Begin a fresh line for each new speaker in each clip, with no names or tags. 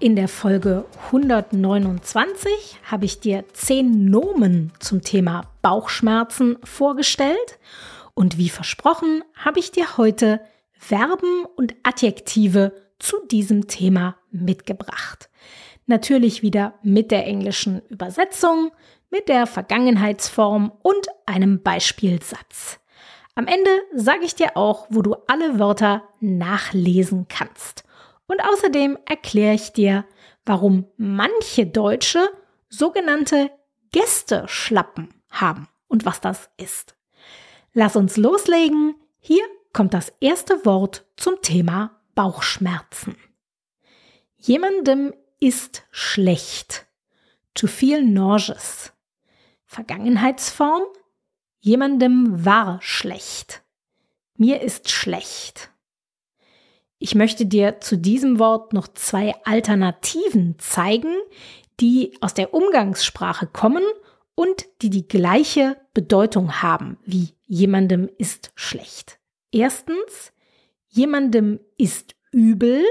In der Folge 129 habe ich dir zehn Nomen zum Thema Bauchschmerzen vorgestellt und wie versprochen habe ich dir heute Verben und Adjektive zu diesem Thema mitgebracht. Natürlich wieder mit der englischen Übersetzung, mit der Vergangenheitsform und einem Beispielsatz. Am Ende sage ich dir auch, wo du alle Wörter nachlesen kannst. Und außerdem erkläre ich dir, warum manche Deutsche sogenannte Gästeschlappen haben und was das ist. Lass uns loslegen. Hier kommt das erste Wort zum Thema Bauchschmerzen. Jemandem ist schlecht. To feel nauseous. Vergangenheitsform. Jemandem war schlecht. Mir ist schlecht. Ich möchte dir zu diesem Wort noch zwei Alternativen zeigen, die aus der Umgangssprache kommen und die die gleiche Bedeutung haben wie jemandem ist schlecht. Erstens, jemandem ist übel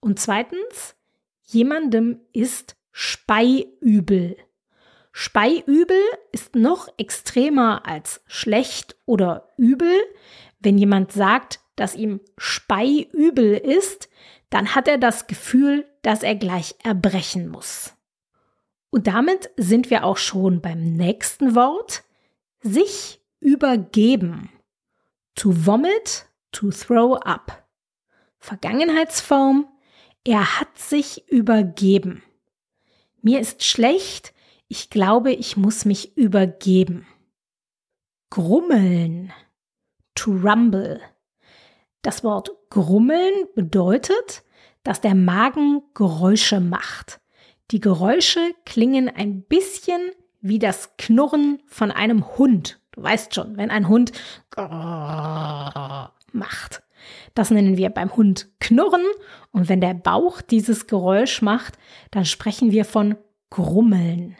und zweitens, jemandem ist speiübel. Speiübel ist noch extremer als schlecht oder übel. Wenn jemand sagt, dass ihm speiübel ist, dann hat er das Gefühl, dass er gleich erbrechen muss. Und damit sind wir auch schon beim nächsten Wort, sich übergeben. To vomit, to throw up. Vergangenheitsform, er hat sich übergeben. Mir ist schlecht, ich glaube, ich muss mich übergeben. Grummeln, to rumble. Das Wort grummeln bedeutet, dass der Magen Geräusche macht. Die Geräusche klingen ein bisschen wie das Knurren von einem Hund. Du weißt schon, wenn ein Hund macht. Das nennen wir beim Hund Knurren und wenn der Bauch dieses Geräusch macht, dann sprechen wir von Grummeln.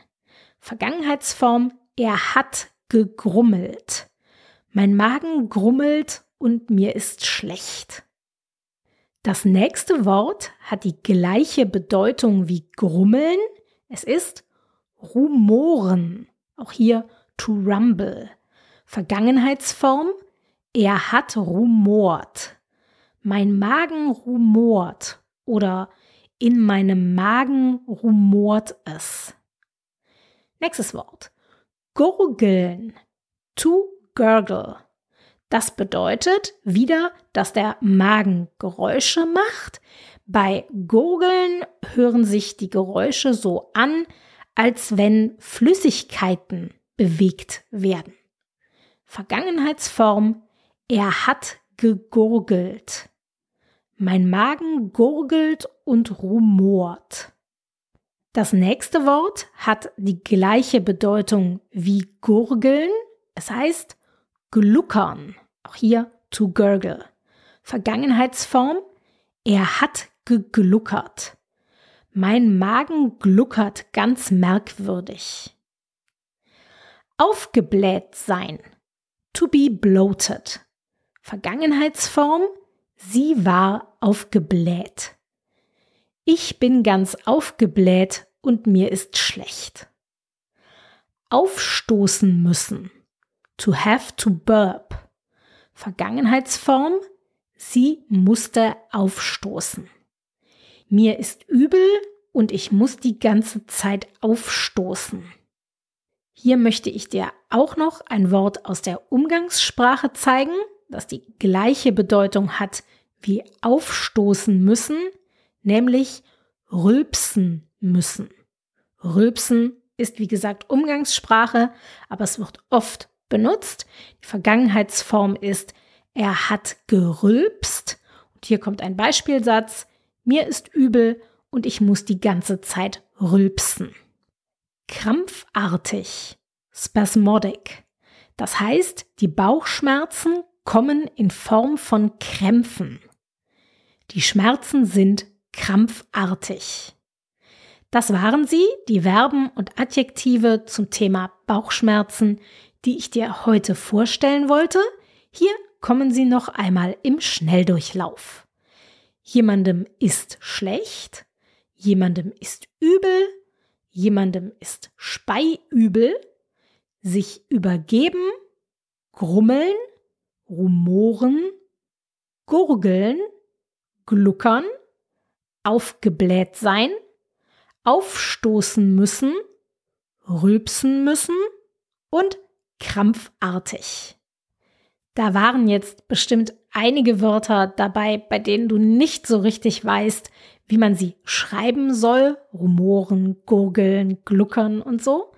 Vergangenheitsform, er hat gegrummelt. Mein Magen grummelt und mir ist schlecht. Das nächste Wort hat die gleiche Bedeutung wie grummeln. Es ist rumoren. Auch hier to rumble. Vergangenheitsform. Er hat rumort. Mein Magen rumort oder in meinem Magen rumort es. Nächstes Wort. Gurgeln. To gurgle. Das bedeutet wieder, dass der Magen Geräusche macht. Bei Gurgeln hören sich die Geräusche so an, als wenn Flüssigkeiten bewegt werden. Vergangenheitsform, er hat gegurgelt. Mein Magen gurgelt und rumort. Das nächste Wort hat die gleiche Bedeutung wie gurgeln. Es heißt gluckern. Auch hier to gurgle. Vergangenheitsform. Er hat gegluckert. Mein Magen gluckert ganz merkwürdig. Aufgebläht sein. To be bloated. Vergangenheitsform. Sie war aufgebläht. Ich bin ganz aufgebläht und mir ist schlecht. Aufstoßen müssen. To have to burp. Vergangenheitsform, sie musste aufstoßen. Mir ist übel und ich muss die ganze Zeit aufstoßen. Hier möchte ich dir auch noch ein Wort aus der Umgangssprache zeigen, das die gleiche Bedeutung hat wie aufstoßen müssen, nämlich rülpsen müssen. Rülpsen ist wie gesagt Umgangssprache, aber es wird oft benutzt. Die Vergangenheitsform ist, er hat gerülpst. Und hier kommt ein Beispielsatz. mir ist übel und ich muss die ganze Zeit rülpsen. Krampfartig, spasmodic. Das heißt, die Bauchschmerzen kommen in Form von Krämpfen. Die Schmerzen sind krampfartig. Das waren sie, die Verben und Adjektive zum Thema Bauchschmerzen, die ich dir heute vorstellen wollte. Hier kommen sie noch einmal im Schnelldurchlauf. Jemandem ist schlecht, jemandem ist übel, jemandem ist speiübel, sich übergeben, grummeln, rumoren, gurgeln, gluckern, aufgebläht sein, aufstoßen müssen, rülpsen müssen und krampfartig. Da waren jetzt bestimmt einige Wörter dabei, bei denen du nicht so richtig weißt, wie man sie schreiben soll, rumoren, gurgeln, gluckern und so.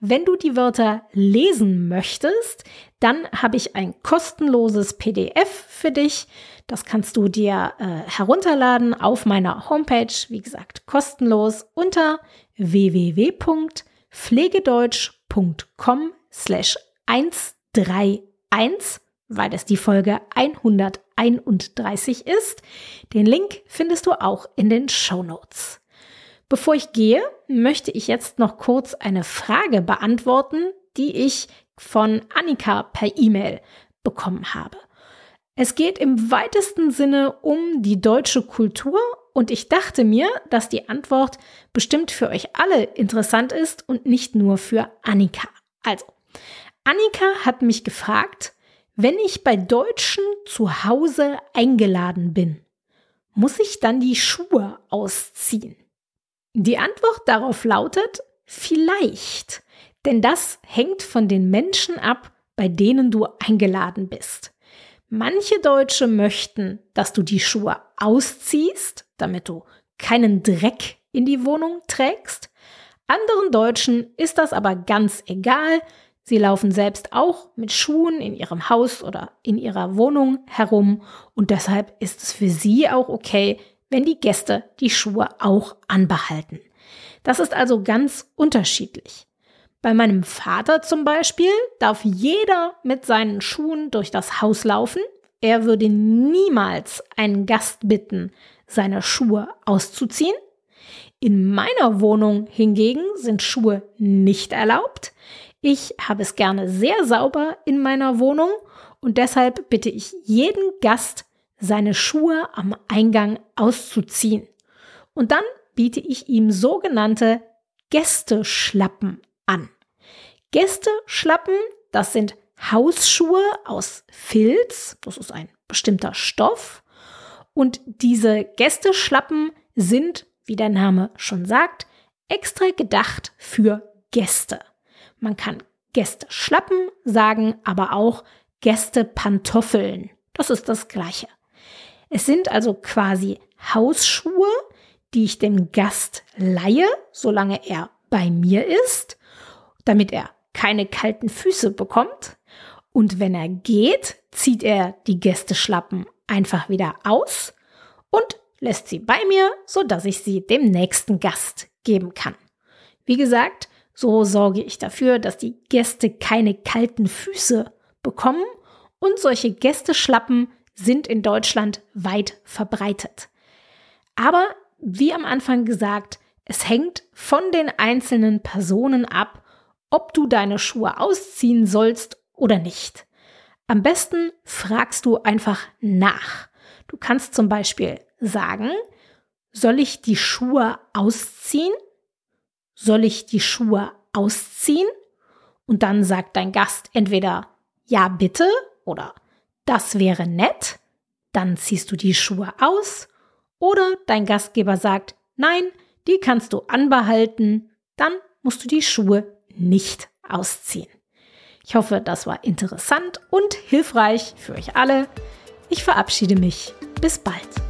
Wenn du die Wörter lesen möchtest, dann habe ich ein kostenloses PDF für dich. Das kannst du dir äh, herunterladen auf meiner Homepage, wie gesagt, kostenlos unter www.pflegedeutsch.com slash 131, weil es die Folge 131 ist. Den Link findest du auch in den Show Notes. Bevor ich gehe, möchte ich jetzt noch kurz eine Frage beantworten, die ich von Annika per E-Mail bekommen habe. Es geht im weitesten Sinne um die deutsche Kultur und ich dachte mir, dass die Antwort bestimmt für euch alle interessant ist und nicht nur für Annika. Also, Annika hat mich gefragt, wenn ich bei Deutschen zu Hause eingeladen bin, muss ich dann die Schuhe ausziehen? Die Antwort darauf lautet vielleicht, denn das hängt von den Menschen ab, bei denen du eingeladen bist. Manche Deutsche möchten, dass du die Schuhe ausziehst, damit du keinen Dreck in die Wohnung trägst. Anderen Deutschen ist das aber ganz egal. Sie laufen selbst auch mit Schuhen in ihrem Haus oder in ihrer Wohnung herum und deshalb ist es für sie auch okay, wenn die Gäste die Schuhe auch anbehalten. Das ist also ganz unterschiedlich. Bei meinem Vater zum Beispiel darf jeder mit seinen Schuhen durch das Haus laufen. Er würde niemals einen Gast bitten, seine Schuhe auszuziehen. In meiner Wohnung hingegen sind Schuhe nicht erlaubt. Ich habe es gerne sehr sauber in meiner Wohnung und deshalb bitte ich jeden Gast, seine Schuhe am Eingang auszuziehen. Und dann biete ich ihm sogenannte Gästeschlappen an. Gästeschlappen, das sind Hausschuhe aus Filz, das ist ein bestimmter Stoff. Und diese Gästeschlappen sind, wie der Name schon sagt, extra gedacht für Gäste. Man kann Gästeschlappen sagen, aber auch Gästepantoffeln. Das ist das gleiche. Es sind also quasi Hausschuhe, die ich dem Gast leihe, solange er bei mir ist, damit er keine kalten Füße bekommt. Und wenn er geht, zieht er die Gästeschlappen einfach wieder aus und lässt sie bei mir, so dass ich sie dem nächsten Gast geben kann. Wie gesagt, so sorge ich dafür, dass die Gäste keine kalten Füße bekommen und solche Gästeschlappen sind in Deutschland weit verbreitet. Aber wie am Anfang gesagt, es hängt von den einzelnen Personen ab, ob du deine Schuhe ausziehen sollst oder nicht. Am besten fragst du einfach nach. Du kannst zum Beispiel sagen, soll ich die Schuhe ausziehen? Soll ich die Schuhe ausziehen? Und dann sagt dein Gast entweder ja bitte oder das wäre nett, dann ziehst du die Schuhe aus oder dein Gastgeber sagt, nein, die kannst du anbehalten, dann musst du die Schuhe nicht ausziehen. Ich hoffe, das war interessant und hilfreich für euch alle. Ich verabschiede mich. Bis bald.